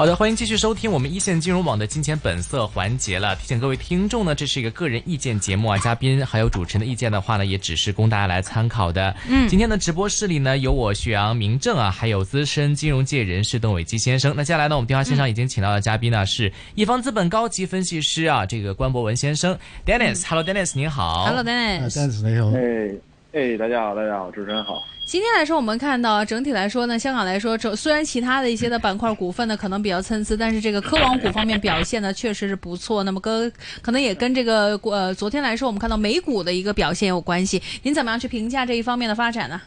好的，欢迎继续收听我们一线金融网的金钱本色环节了。提醒各位听众呢，这是一个个人意见节目啊，嘉宾还有主持人的意见的话呢，也只是供大家来参考的。嗯，今天的直播室里呢，有我徐阳、明正啊，还有资深金融界人士邓伟基先生。那接下来呢，我们电话线上已经请到的嘉宾呢，是一方资本高级分析师啊，这个关博文先生，Dennis。Hello，Dennis，您好。Hello，Dennis。你好。哎哎，大家好，大家好，主持人好。今天来说，我们看到整体来说呢，香港来说，虽然其他的一些的板块股份呢可能比较参差，但是这个科网股方面表现呢确实是不错。那么跟可能也跟这个呃昨天来说，我们看到美股的一个表现有关系。您怎么样去评价这一方面的发展呢？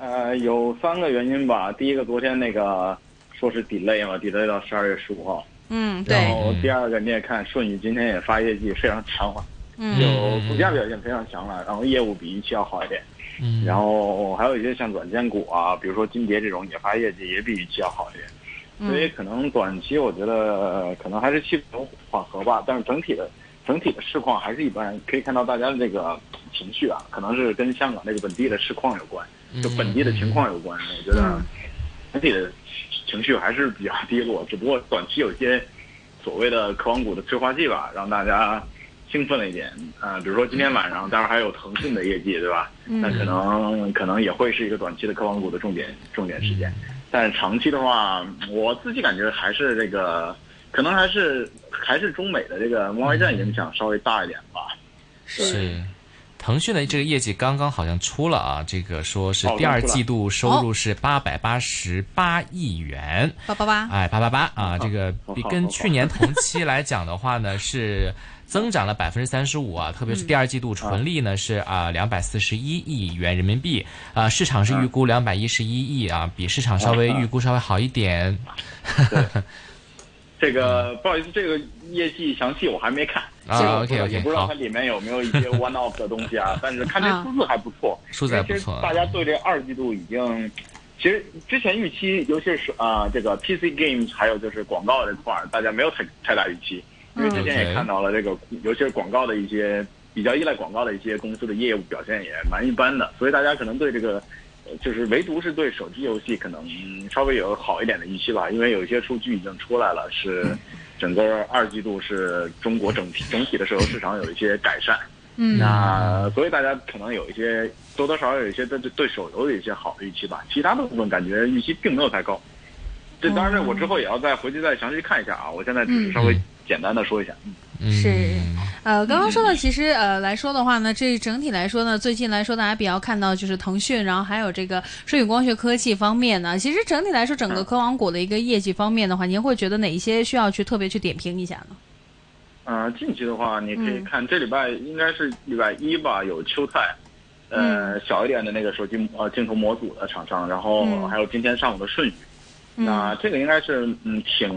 呃，有三个原因吧。第一个，昨天那个说是 delay 嘛，delay 到十二月十五号。嗯，对。然后第二个，你也看顺宇今天也发业绩非常强嘛，就股价表现非常强了，然后业务比预期要好一点。嗯，然后还有一些像软件股啊，比如说金蝶这种也发业绩也比预期要好一点，所以可能短期我觉得可能还是气氛缓和吧，但是整体的整体的市况还是一般。可以看到大家的这个情绪啊，可能是跟香港那个本地的市况有关，就本地的情况有关。我觉得整体的情绪还是比较低落，只不过短期有些所谓的科网股的催化剂吧，让大家。兴奋了一点，呃，比如说今天晚上，当然还有腾讯的业绩，对吧？那可能可能也会是一个短期的科网股的重点重点事件，但是长期的话，我自己感觉还是这个，可能还是还是中美的这个贸易战影响稍微大一点吧。是，腾讯的这个业绩刚刚好像出了啊，这个说是第二季度收入是八百八十八亿元，八八八，哎，八八八啊，这个比跟去年同期来讲的话呢是。增长了百分之三十五啊，特别是第二季度纯利呢是啊两百四十一亿元人民币。啊，市场是预估两百一十一亿啊，比市场稍微预估稍微好一点。这个不好意思，这个业绩详细我还没看啊，OK OK，也不知道它里面有没有一些 one off 的东西啊，但是看这数字还不错，数字还不错。大家对这二季度已经，其实之前预期，尤其是啊这个 PC games 还有就是广告这块儿，大家没有太太大预期。因为之前也看到了这个，尤其是广告的一些比较依赖广告的一些公司的业务表现也蛮一般的，所以大家可能对这个，就是唯独是对手机游戏可能稍微有好一点的预期吧。因为有一些数据已经出来了，是整个二季度是中国整体整体的手游市场有一些改善。嗯，那所以大家可能有一些多多少少有一些对对手游的一些好的预期吧。其他的部分感觉预期并没有太高。这当然，我之后也要再回去再详细看一下啊。我现在只是稍微。简单的说一下，是，呃，刚刚说到，其实呃来说的话呢，这整体来说呢，最近来说大家比较看到就是腾讯，然后还有这个舜宇光学科技方面呢，其实整体来说，整个科网股的一个业绩方面的话，您会觉得哪一些需要去特别去点评一下呢？呃，近期的话，你可以看这礼拜应该是礼拜一吧，有秋菜，呃，小一点的那个手机呃镜头模组的厂商，然后还有今天上午的舜宇。那这个应该是嗯挺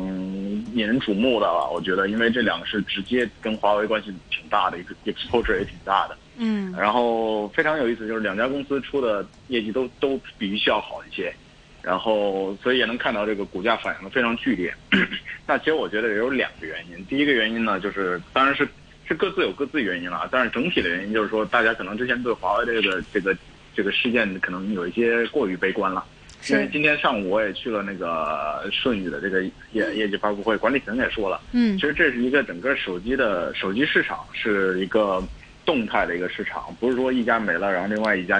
引人瞩目的了，我觉得，因为这两个是直接跟华为关系挺大的，一个 exposure 也挺大的。嗯。然后非常有意思，就是两家公司出的业绩都都比预期要好一些，然后所以也能看到这个股价反应的非常剧烈。那其实我觉得也有两个原因，第一个原因呢，就是当然是是各自有各自原因了，但是整体的原因就是说，大家可能之前对华为这个这个这个事件可能有一些过于悲观了。因为今天上午我也去了那个舜宇的这个业业绩发布会，管理层也说了，嗯，其实这是一个整个手机的手机市场是一个动态的一个市场，不是说一家没了，然后另外一家，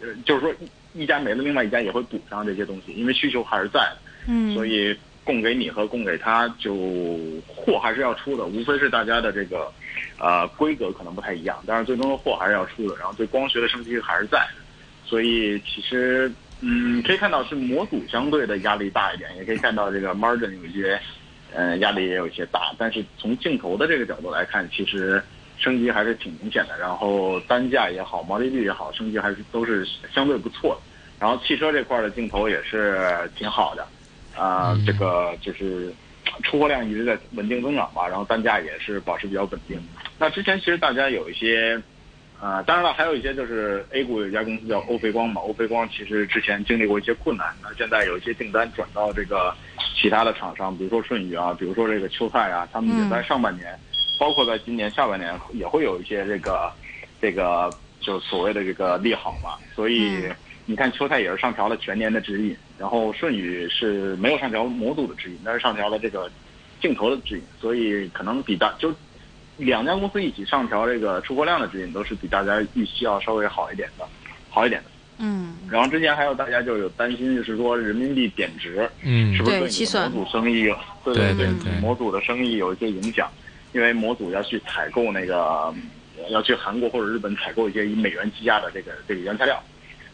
呃，就是说一家没了，另外一家也会补上这些东西，因为需求还是在，嗯，所以供给你和供给他就货还是要出的，无非是大家的这个，呃，规格可能不太一样，但是最终的货还是要出的，然后对光学的升级还是在，所以其实。嗯，可以看到是模组相对的压力大一点，也可以看到这个 margin 有一些，呃，压力也有一些大。但是从镜头的这个角度来看，其实升级还是挺明显的。然后单价也好，毛利率也好，升级还是都是相对不错的。然后汽车这块的镜头也是挺好的，啊，这个就是出货量一直在稳定增长吧。然后单价也是保持比较稳定。那之前其实大家有一些。呃，当然了，还有一些就是 A 股有一家公司叫欧菲光嘛，欧菲光其实之前经历过一些困难，那现在有一些订单转到这个其他的厂商，比如说舜宇啊，比如说这个秋泰啊，他们也在上半年，包括在今年下半年也会有一些这个这个就所谓的这个利好嘛。所以你看秋泰也是上调了全年的指引，然后舜宇是没有上调模组的指引，但是上调了这个镜头的指引，所以可能比大就。两家公司一起上调这个出货量的指引，都是比大家预期要稍微好一点的，好一点的。嗯。然后之前还有大家就有担心，就是说人民币贬值，嗯，是不是对模组生意，对对对模组的生意有一些影响？因为模组要去采购那个，要去韩国或者日本采购一些以美元计价的这个这个原材料，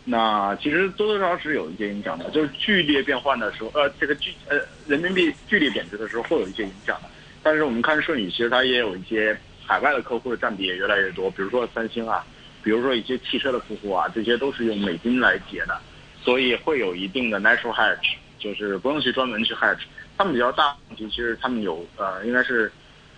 那其实多多少少是有一些影响的。就是剧烈变换的时候，呃，这个剧呃人民币剧烈贬值的时候，会有一些影响的。但是我们看舜宇，其实它也有一些海外的客户的占比也越来越多，比如说三星啊，比如说一些汽车的客户啊，这些都是用美金来结的，所以会有一定的 natural hedge，就是不用去专门去 hedge。他们比较大问题，其实他们有呃，应该是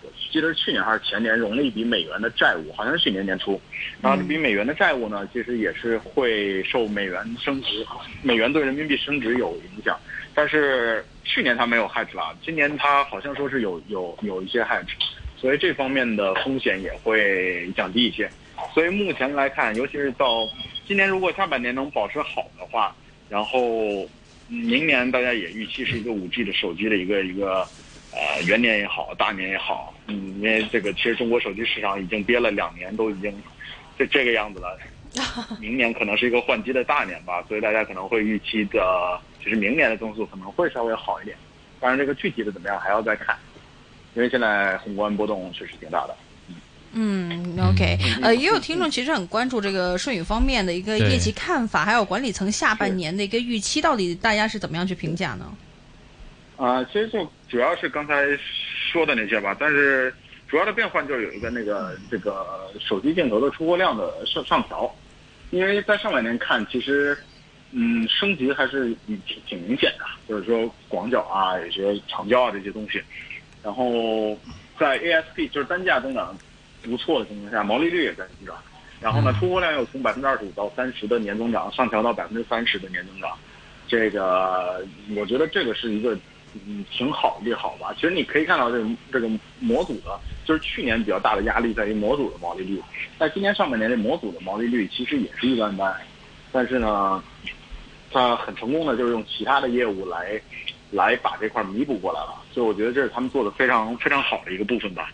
我记得是去年还是前年融了一笔美元的债务，好像是去年年初。然后这笔美元的债务呢，其实也是会受美元升值、美元对人民币升值有影响，但是。去年它没有 hedge 了，今年它好像说是有有有一些 hedge，所以这方面的风险也会降低一些。所以目前来看，尤其是到今年，如果下半年能保持好的话，然后明年大家也预期是一个五 G 的手机的一个一个呃元年也好，大年也好，嗯，因为这个其实中国手机市场已经憋了两年，都已经这这个样子了，明年可能是一个换机的大年吧，所以大家可能会预期的。其实明年的增速可能会稍微好一点，当然这个具体的怎么样还要再看，因为现在宏观波动确实挺大的。嗯，OK，呃，也有听众其实很关注这个顺宇方面的一个业绩看法，还有管理层下半年的一个预期，到底大家是怎么样去评价呢？啊，其实就主要是刚才说的那些吧，但是主要的变换就是有一个那个这个手机镜头的出货量的上上调，因为在上半年看其实。嗯，升级还是挺挺明显的，就是说广角啊，有些长焦啊这些东西，然后在 ASP 就是单价增长不错的情况下，毛利率也在增长，然后呢，出货量又从百分之二十五到三十的年增长上调到百分之三十的年增长，这个我觉得这个是一个嗯挺好利好吧。其实你可以看到这个这个模组的，就是去年比较大的压力在于模组的毛利率，在今年上半年这模组的毛利率其实也是一般般，但是呢。他很成功的，就是用其他的业务来，来把这块弥补过来了，所以我觉得这是他们做的非常非常好的一个部分吧。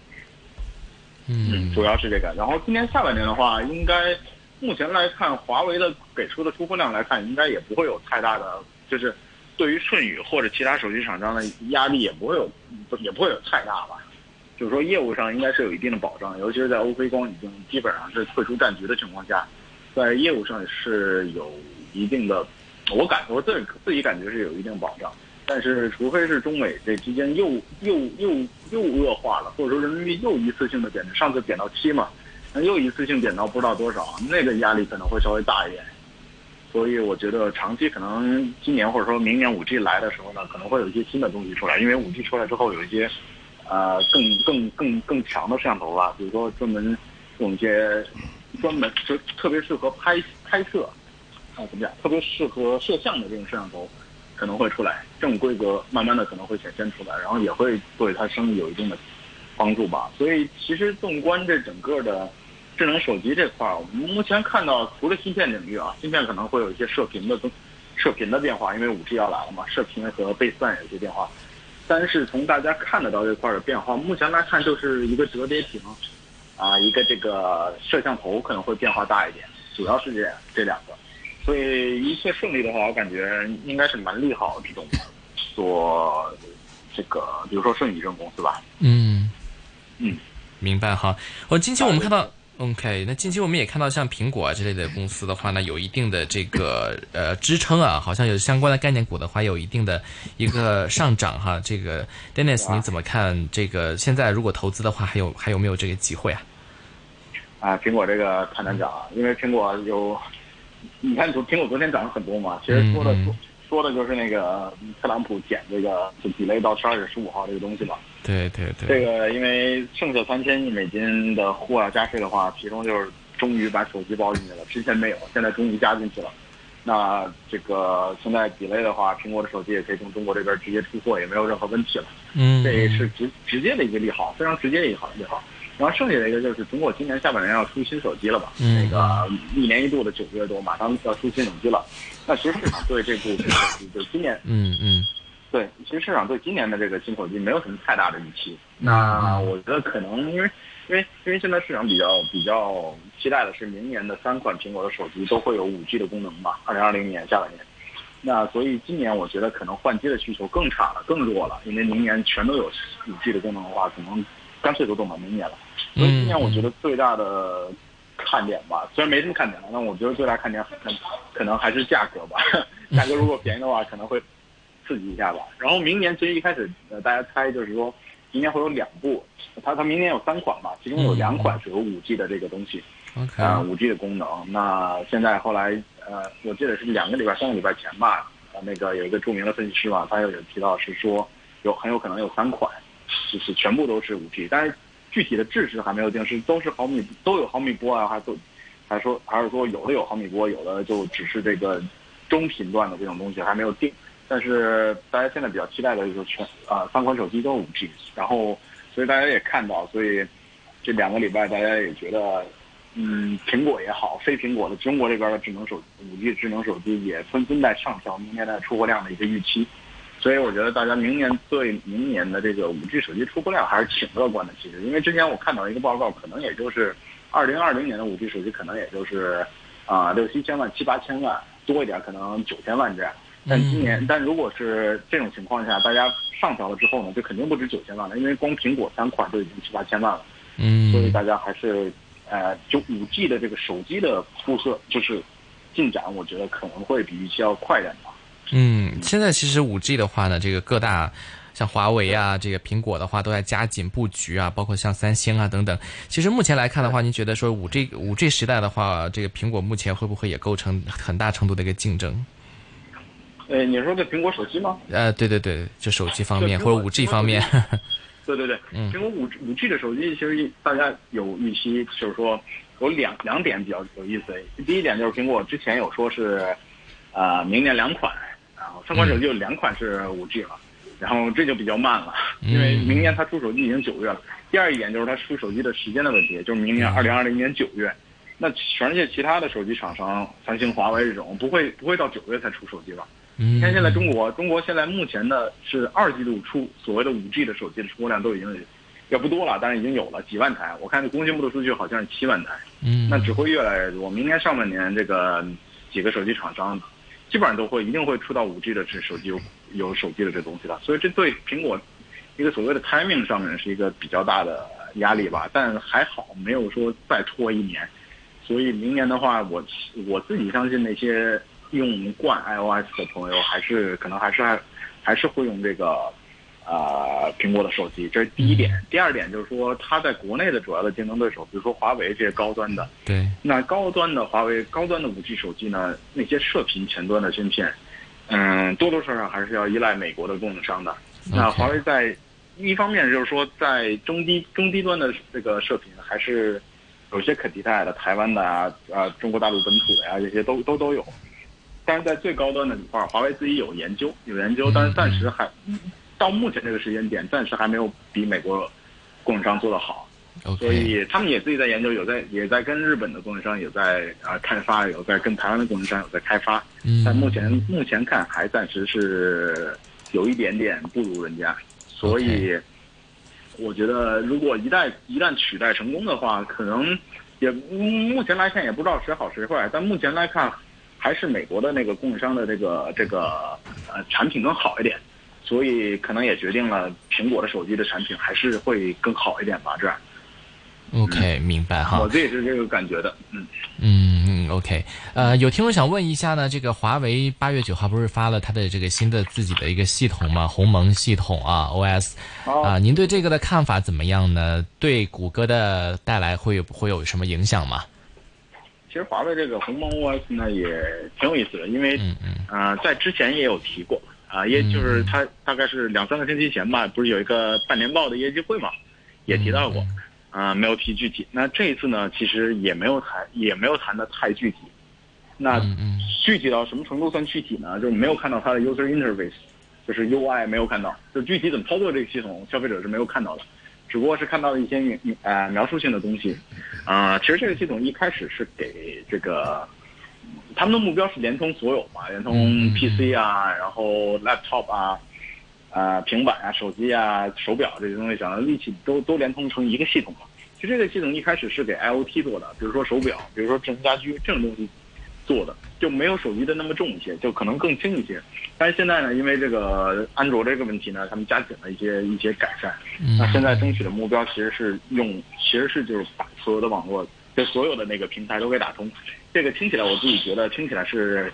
嗯，主要是这个。然后今年下半年的话，应该目前来看，华为的给出的出货量来看，应该也不会有太大的，就是对于舜宇或者其他手机厂商的压力也不会有，也不会有太大吧。就是说业务上应该是有一定的保障，尤其是在欧菲光已经基本上是退出战局的情况下，在业务上是有一定的。我感我自己自己感觉是有一定保障，但是除非是中美这之间又又又又恶化了，或者说人民币又一次性的贬值，上次贬到七嘛，那又一次性贬到不知道多少，那个压力可能会稍微大一点。所以我觉得长期可能今年或者说明年五 G 来的时候呢，可能会有一些新的东西出来，因为五 G 出来之后有一些呃更更更更强的摄像头吧，比如说专门用一些专门就特别适合拍拍摄。啊，怎么讲？特别适合摄像的这种摄像头，可能会出来，这种规格慢慢的可能会显现出来，然后也会对它生意有一定的帮助吧。所以其实纵观这整个的智能手机这块儿，我们目前看到除了芯片领域啊，芯片可能会有一些射频的增射频的变化，因为五 G 要来了嘛，射频和倍算有些变化。但是从大家看得到这块的变化，目前来看就是一个折叠屏啊，一个这个摄像头可能会变化大一点，主要是这这两个。所以一切顺利的话，我感觉应该是蛮利好这种做这个，比如说顺宇这种公司吧。嗯嗯，明白哈。我近期我们看到，OK，那近期我们也看到像苹果啊之类的公司的话呢，有一定的这个呃支撑啊，好像有相关的概念股的话，有一定的一个上涨哈。这个 Dennis，你怎么看？这个现在如果投资的话，还有还有没有这个机会啊？啊，苹果这个太难讲了，因为苹果有。你看，昨苹果昨天涨了很多嘛，其实说的说说的就是那个特朗普减这个就 delay 到十二月十五号这个东西嘛。对对对。这个因为剩下三千亿美金的货要加税的话，其中就是终于把手机包进去了，之前没有，现在终于加进去了。那这个现在 delay 的话，苹果的手机也可以从中国这边直接出货，也没有任何问题了。嗯，这也是直直接的一个利好，非常直接的一个好利好。然后剩下的一个就是苹果今年下半年要出新手机了吧？嗯那个一年一度的九月多，马上要出新手机了。那其实市场对这部新手机，就今年嗯嗯对，其实市场对今年的这个新手机没有什么太大的预期。那我觉得可能因为因为因为现在市场比较比较期待的是明年的三款苹果的手机都会有五 G 的功能吧，二零二零年下半年。那所以今年我觉得可能换机的需求更差了，更弱了，因为明年全都有五 G 的功能的话，可能干脆都等到明年了。所以今年我觉得最大的看点吧，虽然没什么看点了，但我觉得最大看点可可能还是价格吧。价格如果便宜的话，可能会刺激一下吧。然后明年其实一开始呃大家猜就是说，明年会有两部，它它明年有三款嘛，其中有两款是有五 G 的这个东西啊，五 G 的功能。那现在后来呃，我记得是两个礼拜、三个礼拜前吧，呃，那个有一个著名的分析师嘛，他有有提到是说有很有可能有三款，就是全部都是五 G，但是具体的制式还没有定，是都是毫米都有毫米波啊，还都还说还是说有的有毫米波，有的就只是这个中频段的这种东西还没有定。但是大家现在比较期待的就是全啊、三款手机都是五 G，然后所以大家也看到，所以这两个礼拜大家也觉得，嗯，苹果也好，非苹果的中国这边的智能手五 G 智能手机也纷纷在上调明年的出货量的一个预期，所以我觉得大家明年对明年的这个五 G 手机出货量还是挺乐观的。其实，因为之前我看到一个报告，可能也就是二零二零年的五 G 手机可能也就是啊六七千万、七八千万多一点，可能九千万这样。但今年，但如果是这种情况下，大家上调了之后呢，就肯定不止九千万了，因为光苹果三款就已经七八千万了。嗯，所以大家还是呃，就五 G 的这个手机的铺设就是进展，我觉得可能会比预期要快点吧。嗯，现在其实五 G 的话呢，这个各大像华为啊，这个苹果的话都在加紧布局啊，包括像三星啊等等。其实目前来看的话，您觉得说五 G 五 G 时代的话，这个苹果目前会不会也构成很大程度的一个竞争？呃，你说的苹果手机吗？呃，对对对，就手机方面或者五 G 方面，对对对，嗯苹果五五 G 的手机其实大家有预期，就是说有两两点比较有意思。第一点就是苹果之前有说是，呃，明年两款，然后三款手机有两款是五 G 了，然后这就比较慢了，因为明年它出手机已经九月了。第二一点就是它出手机的时间的问题，就是明年二零二零年九月。那全世界其他的手机厂商，三星、华为这种不会不会到九月才出手机吧？嗯你看现在中国，中国现在目前的是二季度出所谓的五 G 的手机的出货量都已经也不多了，但是已经有了几万台。我看这工信部的数据好像是七万台，嗯，那只会越来越多。明年上半年这个几个手机厂商基本上都会一定会出到五 G 的这手机有有手机的这东西了，所以这对苹果一个所谓的 timing 上面是一个比较大的压力吧。但还好没有说再拖一年，所以明年的话，我我自己相信那些用惯 iOS 的朋友，还是可能还是还还是会用这个呃苹果的手机，这是第一点。第二点就是说，它在国内的主要的竞争对手，比如说华为这些高端的，对，那高端的华为高端的五 G 手机呢，那些射频前端的芯片，嗯，多多少少还是要依赖美国的供应商的。那华为在一方面就是说，在中低中低端的这个射频还是有些可替代的，台湾的啊，呃，中国大陆本土的呀、这些都都都有。但是在最高端的这块，华为自己有研究，有研究，但是暂时还到目前这个时间点，暂时还没有比美国供应商做得好。所以他们也自己在研究，有在也在跟日本的供应商有在啊、开发，有在跟台湾的供应商有在开发，嗯，但目前目前看还暂时是有一点点不如人家，所以我觉得如果一旦一旦取代成功的话，可能也嗯目前来看也不知道谁好谁坏，但目前来看还是美国的那个供应商的这个这个呃产品更好一点。所以可能也决定了苹果的手机的产品还是会更好一点吧，这样。OK，明白哈。我自己是这个感觉的，嗯，嗯嗯，OK，呃，有听众想问一下呢，这个华为八月九号不是发了它的这个新的自己的一个系统吗？鸿蒙系统啊，OS 啊、您对这个的看法怎么样呢？对谷歌的带来会有会有什么影响吗？其实华为这个鸿蒙 OS 呢也挺有意思的，因为嗯嗯呃在之前也有提过啊、也就是他大概是两三个星期前吧，不是有一个半年报的业绩会嘛，也提到过。啊、没有提具体。那这一次呢，其实也没有谈，也没有谈的太具体。那具体到什么程度算具体呢？就是没有看到它的 user interface，就是 UI 没有看到，就具体怎么操作这个系统，消费者是没有看到的，只不过是看到了一些描呃描述性的东西。啊、其实这个系统一开始是给这个，他们的目标是联通所有嘛，联通嗯 PC 啊，然后 laptop 啊，啊、平板啊、手机啊、手表这些东西，想要一起都都联通成一个系统嘛。其实这个系统一开始是给 IoT 做的，比如说手表，比如说智能家居这种东西做的，就没有手机的那么重一些，就可能更轻一些。但是现在呢，因为这个安卓这个问题呢，他们加紧了一些一些改善。嗯那现在争取的目标其实是用，其实是就是把所有的网络，就所有的那个平台都给打通。这个听起来我自己觉得听起来是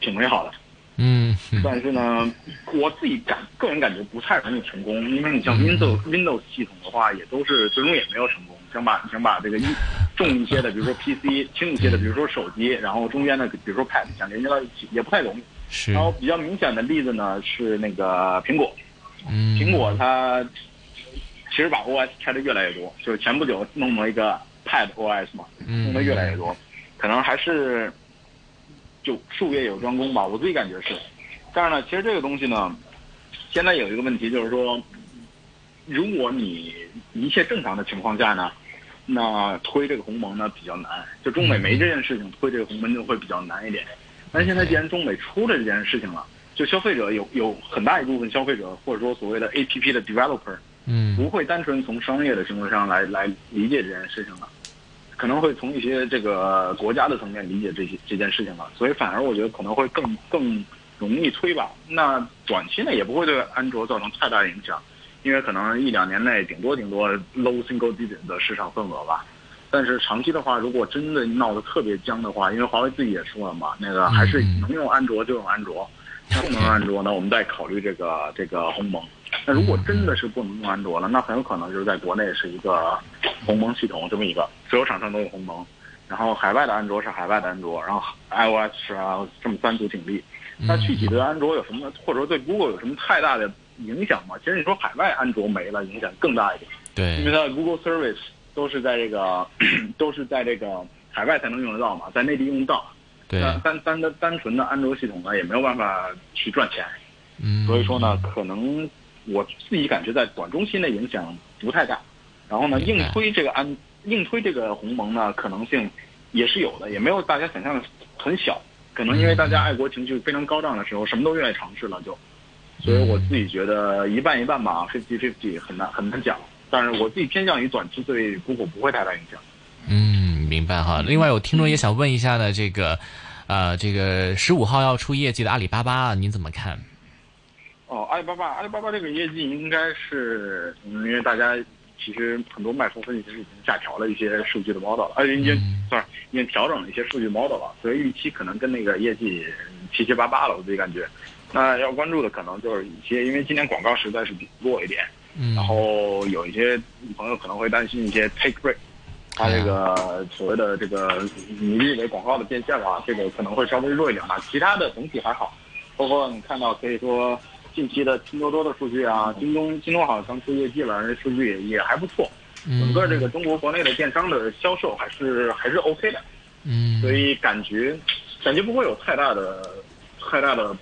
挺美好的，嗯嗯但是呢，我自己感个人感觉不太容易成功，因为你像 Windows Windows 系统的话，也都是最终也没有成功。想把想把这个一重一些的，比如说 PC，轻一些的，比如说手机，然后中间的，比如说 Pad，想连接到一起也不太容易。是然后比较明显的例子呢是那个苹果，嗯苹果它其实把 OS 拆的越来越多，就是前不久弄了一个 Pad OS 嘛，用的越来越多，可能还是就术业有专攻吧，我自己感觉是。但是呢，其实这个东西呢，现在有一个问题就是说，如果你一切正常的情况下呢，那推这个鸿蒙呢比较难，就中美没这件事情推这个鸿蒙就会比较难一点。但是现在既然中美出了这件事情了，就消费者有有很大一部分消费者或者说所谓的 APP 的 developer 嗯不会单纯从商业的行为上来来理解这件事情了，可能会从一些这个国家的层面理解这些这件事情了，所以反而我觉得可能会更更容易推吧。那短期内也不会对安卓造成太大影响，因为可能一两年内顶多顶多 low single digit 的市场份额吧。但是长期的话，如果真的闹得特别僵的话，因为华为自己也说了嘛，那个还是能用安卓就用安卓，不能安卓呢，我们再考虑这个这个鸿蒙。那如果真的是不能用安卓了，那很有可能就是在国内是一个鸿蒙系统这么一个，所有厂商都有鸿蒙，然后海外的安卓是海外的安卓，然后 iOS 是啊这么三足鼎立。那具体对安卓有什么，或者说对 Google 有什么太大的影响吗？其实你说海外安卓没了，影响更大一点。对因为它的 Google Service 都是在这个 都是在这个海外才能用得到嘛，在内地用不到。对那单单的单纯的安卓系统呢，也没有办法去赚钱。嗯所以说呢，可能我自己感觉在短中期内影响不太大。然后呢，硬推这个安硬推这个鸿蒙呢，可能性也是有的，也没有大家想象的很小。可能因为大家爱国情绪非常高涨的时候，什么都愿意尝试了就。所以我自己觉得一半一半吧，fifty fifty 很难很难讲。但是我自己偏向于短期对 Google 不会太大影响。嗯，明白哈。另外有听众也想问一下呢，这个，呃，这个十五号要出业绩的阿里巴巴，您怎么看？哦，阿里巴巴，阿里巴巴这个业绩应该是，嗯因为大家其实很多卖方分析师已经下调了一些数据的 model 了，呃，已经、sorry 已经调整了一些数据 model 了，所以预期可能跟那个业绩七七八八了，我自己感觉。那要关注的可能就是一些，因为今年广告实在是比弱一点，嗯然后有一些朋友可能会担心一些 take rate，它这个所谓的这个你以为广告的变现啊，这个可能会稍微弱一点吧。其他的总体还好，包括你看到可以说近期的拼多多的数据啊，京东京东好像刚出业绩了，数据也也还不错。整个这个中国国内的电商的销售还是还是 OK 的，嗯，所以感觉感觉不会有太大的太大的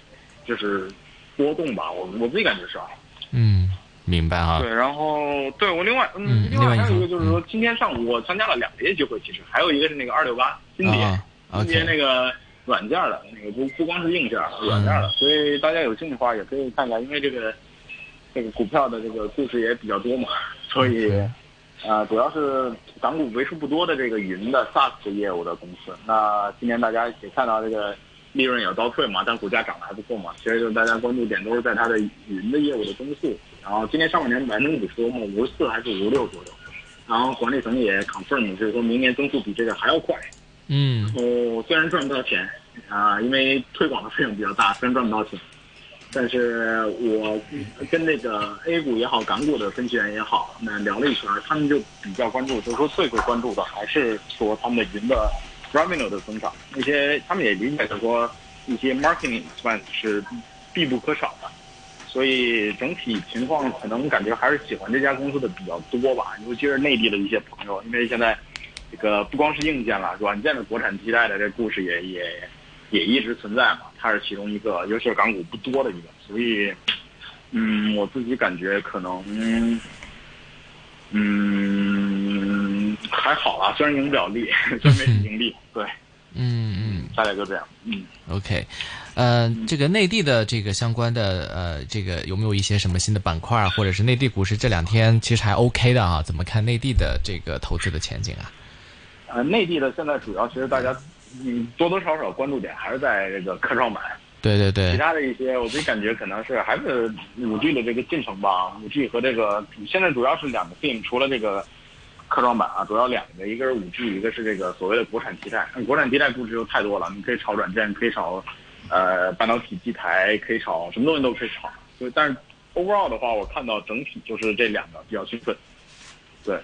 就是波动吧。我我自己感觉是啊。嗯，明白啊。对，然后对我另外嗯嗯，另外还有一个就是说，今天上午我参加了两个业绩会，其实还有一个是那个二六八金蝶啊，金蝶那个软件的，那个不不光是硬件，软件的，所以大家有兴趣的话也可以看看，因为这个这个股票的这个故事也比较多嘛，所以啊、主要是港股为数不多的这个云的 SaaS 业务的公司。那今年大家也看到这个利润也倒退嘛，但股价涨得还不错嘛。其实就是大家关注点都是在它的云的业务的增速。然后今年上半年百分之五十多嘛，五十四还是五十六左右。然后管理层也 confirm 就是说明年增速比这个还要快。嗯。然后虽然赚不到钱啊、因为推广的费用比较大，虽然赚不到钱，但是我跟那个 A 股也好，港股的分析员也好，那聊了一圈，他们就比较关注，就是说最最关注的还是说他们的云的 revenue 的增长，那些他们也理解，就是说一些 marketing expense 是必不可少的，所以整体情况可能感觉还是喜欢这家公司的比较多吧，尤其是内地的一些朋友，因为现在这个不光是硬件了，软件的国产替代的这故事也也也一直存在嘛，它是其中一个，尤其是港股不多的一个，所以嗯，我自己感觉可能嗯还好啦，虽然赢不了利，虽然没盈利，对，嗯嗯，大概就这样，嗯。OK，呃，这个内地的这个相关的呃，这个有没有一些什么新的板块啊，或者是内地股市这两天其实还 OK 的啊？怎么看内地的这个投资的前景啊？呃，内地的现在主要其实大家嗯多多少少关注点还是在这个科创板，对对对其，他的一些我自己感觉可能是还是五 G 的这个进程吧。五 G 和这个现在主要是两个 theme，除了这个科创板啊，主要两个，一个是五 G，一个是这个所谓的国产替代。国产替代故事就太多了，你可以炒软件，可以炒呃半导体基台，可以炒什么东西都可以炒。所以但是 overall 的话，我看到整体就是这两个比较兴奋。对，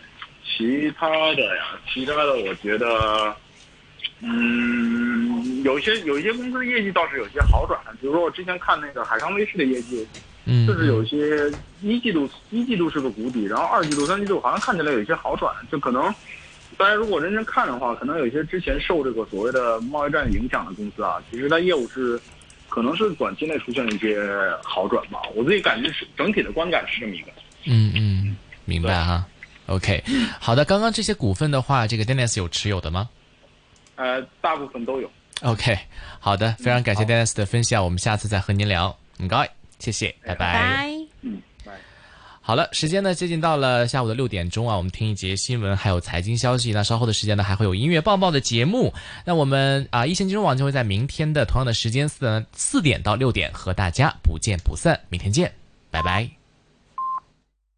其他的呀，其他的我觉得。嗯，有一些有一些公司的业绩倒是有些好转，比如说我之前看那个海康威视的业绩，嗯，就是有些一季度一季度是个谷底，然后二季度、三季度好像看起来有一些好转，就可能大家如果认真看的话，可能有一些之前受这个所谓的贸易战影响的公司啊，其实它业务是可能是短期内出现了一些好转吧。我自己感觉是整体的观感是这么一个。嗯嗯，明白哈。OK，好的，刚刚这些股份的话，这个 Dennis 有持有的吗呃，大部分都有。？OK，好的，非常感谢 Dennis 的分享，我们下次再和您聊。唔该，谢谢，拜拜。拜。嗯，拜。好了，时间呢接近到了下午的六点钟啊，我们听一节新闻，还有财经消息。那稍后的时间呢，还会有音乐报报的节目。那我们啊，一线金融网就会在明天的同样的时间四四点到六点和大家不见不散。明天见，拜拜。